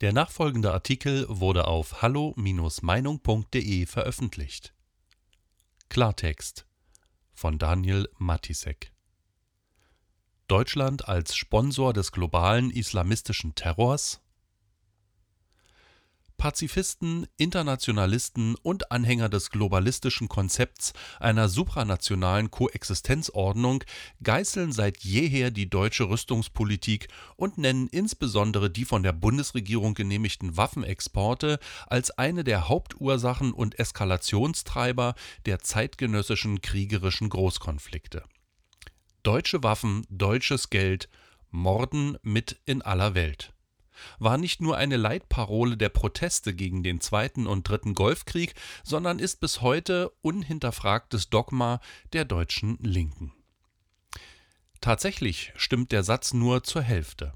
Der nachfolgende Artikel wurde auf hallo-meinung.de veröffentlicht. Klartext. Von Daniel Matisek. Deutschland als Sponsor des globalen islamistischen Terrors Pazifisten, Internationalisten und Anhänger des globalistischen Konzepts einer supranationalen Koexistenzordnung geißeln seit jeher die deutsche Rüstungspolitik und nennen insbesondere die von der Bundesregierung genehmigten Waffenexporte als eine der Hauptursachen und Eskalationstreiber der zeitgenössischen kriegerischen Großkonflikte. Deutsche Waffen, deutsches Geld, Morden mit in aller Welt war nicht nur eine Leitparole der Proteste gegen den Zweiten und Dritten Golfkrieg, sondern ist bis heute unhinterfragtes Dogma der deutschen Linken. Tatsächlich stimmt der Satz nur zur Hälfte.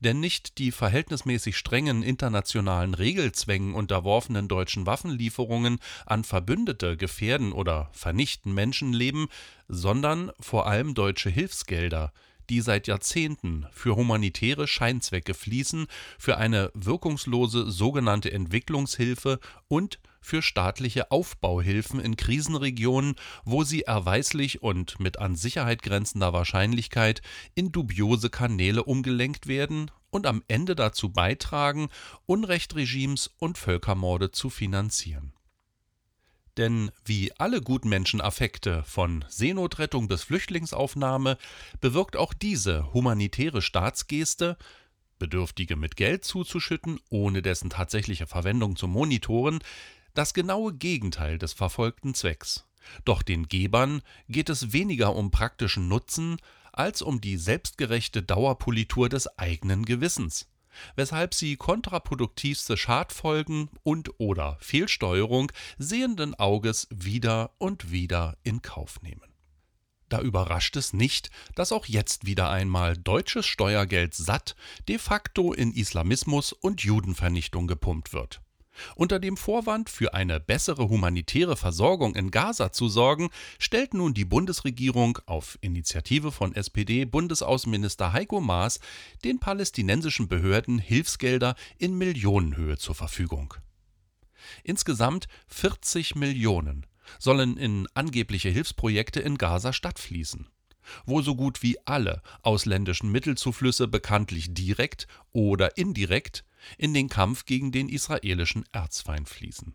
Denn nicht die verhältnismäßig strengen internationalen Regelzwängen unterworfenen deutschen Waffenlieferungen an Verbündete gefährden oder vernichten Menschenleben, sondern vor allem deutsche Hilfsgelder, die seit Jahrzehnten für humanitäre Scheinzwecke fließen, für eine wirkungslose sogenannte Entwicklungshilfe und für staatliche Aufbauhilfen in Krisenregionen, wo sie erweislich und mit an Sicherheit grenzender Wahrscheinlichkeit in dubiose Kanäle umgelenkt werden und am Ende dazu beitragen, Unrechtregimes und Völkermorde zu finanzieren. Denn wie alle Gutmenschenaffekte von Seenotrettung bis Flüchtlingsaufnahme bewirkt auch diese humanitäre Staatsgeste, Bedürftige mit Geld zuzuschütten, ohne dessen tatsächliche Verwendung zu monitoren, das genaue Gegenteil des verfolgten Zwecks. Doch den Gebern geht es weniger um praktischen Nutzen als um die selbstgerechte Dauerpolitur des eigenen Gewissens weshalb sie kontraproduktivste Schadfolgen und/oder Fehlsteuerung sehenden Auges wieder und wieder in Kauf nehmen. Da überrascht es nicht, dass auch jetzt wieder einmal deutsches Steuergeld satt de facto in Islamismus und Judenvernichtung gepumpt wird. Unter dem Vorwand, für eine bessere humanitäre Versorgung in Gaza zu sorgen, stellt nun die Bundesregierung auf Initiative von SPD-Bundesaußenminister Heiko Maas den palästinensischen Behörden Hilfsgelder in Millionenhöhe zur Verfügung. Insgesamt 40 Millionen sollen in angebliche Hilfsprojekte in Gaza stattfließen wo so gut wie alle ausländischen Mittelzuflüsse bekanntlich direkt oder indirekt in den Kampf gegen den israelischen Erzfeind fließen.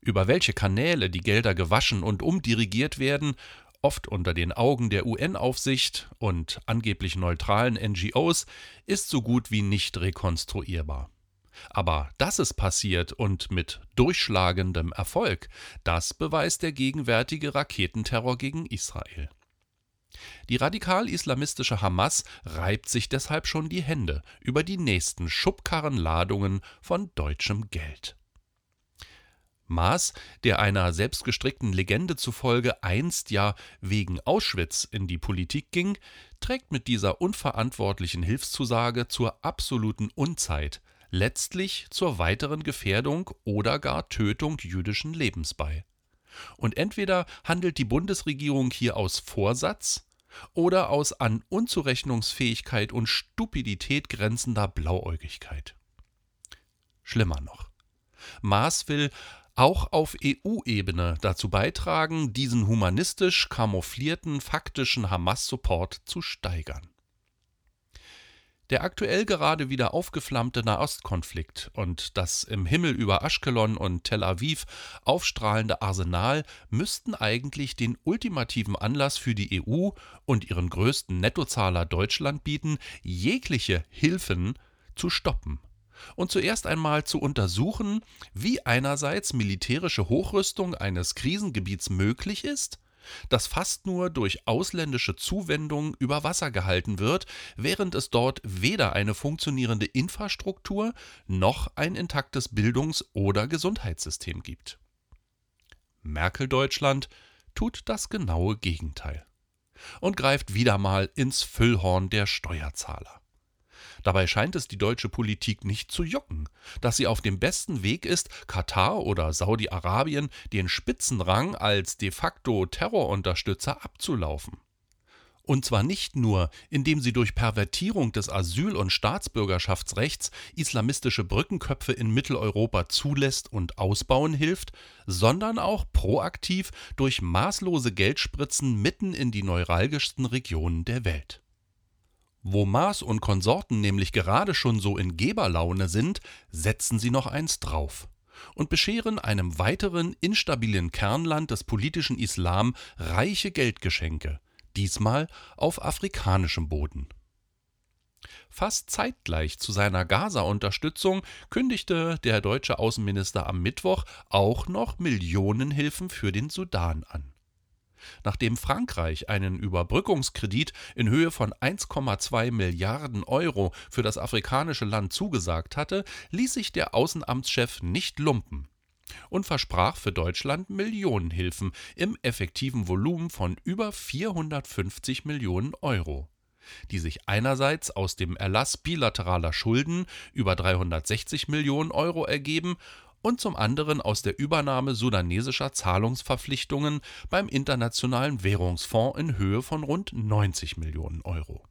Über welche Kanäle die Gelder gewaschen und umdirigiert werden, oft unter den Augen der UN-Aufsicht und angeblich neutralen NGOs, ist so gut wie nicht rekonstruierbar. Aber dass es passiert und mit durchschlagendem Erfolg, das beweist der gegenwärtige Raketenterror gegen Israel. Die radikal-islamistische Hamas reibt sich deshalb schon die Hände über die nächsten Schubkarrenladungen von deutschem Geld. Maas, der einer selbstgestrickten Legende zufolge einst ja wegen Auschwitz in die Politik ging, trägt mit dieser unverantwortlichen Hilfszusage zur absoluten Unzeit, letztlich zur weiteren Gefährdung oder gar Tötung jüdischen Lebens bei. Und entweder handelt die Bundesregierung hier aus Vorsatz oder aus an Unzurechnungsfähigkeit und Stupidität grenzender Blauäugigkeit. Schlimmer noch. Maas will auch auf EU-Ebene dazu beitragen, diesen humanistisch kamouflierten faktischen Hamas-Support zu steigern. Der aktuell gerade wieder aufgeflammte Nahostkonflikt und das im Himmel über Aschkelon und Tel Aviv aufstrahlende Arsenal müssten eigentlich den ultimativen Anlass für die EU und ihren größten Nettozahler Deutschland bieten, jegliche Hilfen zu stoppen. Und zuerst einmal zu untersuchen, wie einerseits militärische Hochrüstung eines Krisengebiets möglich ist das fast nur durch ausländische Zuwendung über Wasser gehalten wird, während es dort weder eine funktionierende Infrastruktur noch ein intaktes Bildungs- oder Gesundheitssystem gibt. Merkel-Deutschland tut das genaue Gegenteil und greift wieder mal ins Füllhorn der Steuerzahler. Dabei scheint es die deutsche Politik nicht zu jucken, dass sie auf dem besten Weg ist, Katar oder Saudi-Arabien den Spitzenrang als de facto Terrorunterstützer abzulaufen. Und zwar nicht nur, indem sie durch Pervertierung des Asyl- und Staatsbürgerschaftsrechts islamistische Brückenköpfe in Mitteleuropa zulässt und ausbauen hilft, sondern auch proaktiv durch maßlose Geldspritzen mitten in die neuralgischsten Regionen der Welt. Wo Maas und Konsorten nämlich gerade schon so in Geberlaune sind, setzen sie noch eins drauf und bescheren einem weiteren instabilen Kernland des politischen Islam reiche Geldgeschenke – diesmal auf afrikanischem Boden. Fast zeitgleich zu seiner Gaza-Unterstützung kündigte der deutsche Außenminister am Mittwoch auch noch Millionenhilfen für den Sudan an. Nachdem Frankreich einen Überbrückungskredit in Höhe von 1,2 Milliarden Euro für das afrikanische Land zugesagt hatte, ließ sich der Außenamtschef nicht lumpen und versprach für Deutschland Millionenhilfen im effektiven Volumen von über 450 Millionen Euro, die sich einerseits aus dem Erlass bilateraler Schulden über 360 Millionen Euro ergeben und zum anderen aus der Übernahme sudanesischer Zahlungsverpflichtungen beim Internationalen Währungsfonds in Höhe von rund 90 Millionen Euro.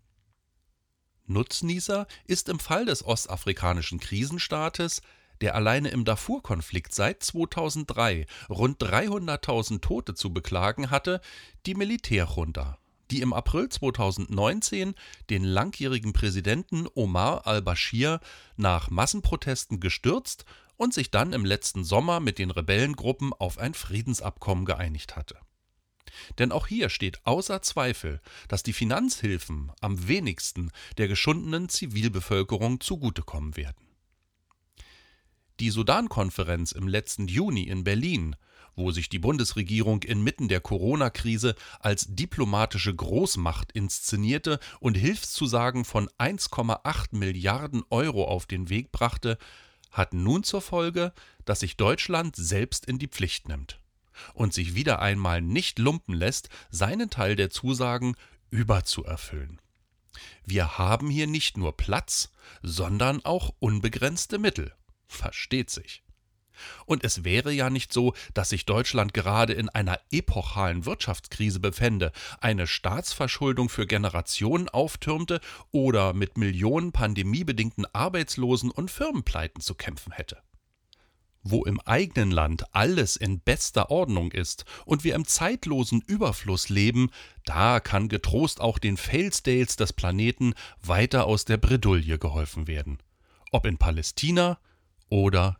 Nutznießer ist im Fall des ostafrikanischen Krisenstaates der alleine im Darfur-Konflikt seit 2003 rund 300.000 Tote zu beklagen hatte, die Militärjunta, die im April 2019 den langjährigen Präsidenten Omar al-Bashir nach Massenprotesten gestürzt und sich dann im letzten Sommer mit den Rebellengruppen auf ein Friedensabkommen geeinigt hatte. Denn auch hier steht außer Zweifel, dass die Finanzhilfen am wenigsten der geschundenen Zivilbevölkerung zugutekommen werden. Die Sudan-Konferenz im letzten Juni in Berlin, wo sich die Bundesregierung inmitten der Corona-Krise als diplomatische Großmacht inszenierte und Hilfszusagen von 1,8 Milliarden Euro auf den Weg brachte, hat nun zur Folge, dass sich Deutschland selbst in die Pflicht nimmt und sich wieder einmal nicht lumpen lässt, seinen Teil der Zusagen überzuerfüllen. Wir haben hier nicht nur Platz, sondern auch unbegrenzte Mittel. Versteht sich. Und es wäre ja nicht so, dass sich Deutschland gerade in einer epochalen Wirtschaftskrise befände, eine Staatsverschuldung für Generationen auftürmte oder mit Millionen pandemiebedingten Arbeitslosen und Firmenpleiten zu kämpfen hätte. Wo im eigenen Land alles in bester Ordnung ist und wir im zeitlosen Überfluss leben, da kann getrost auch den Failsdales des Planeten weiter aus der Bredouille geholfen werden. Ob in Palästina, oder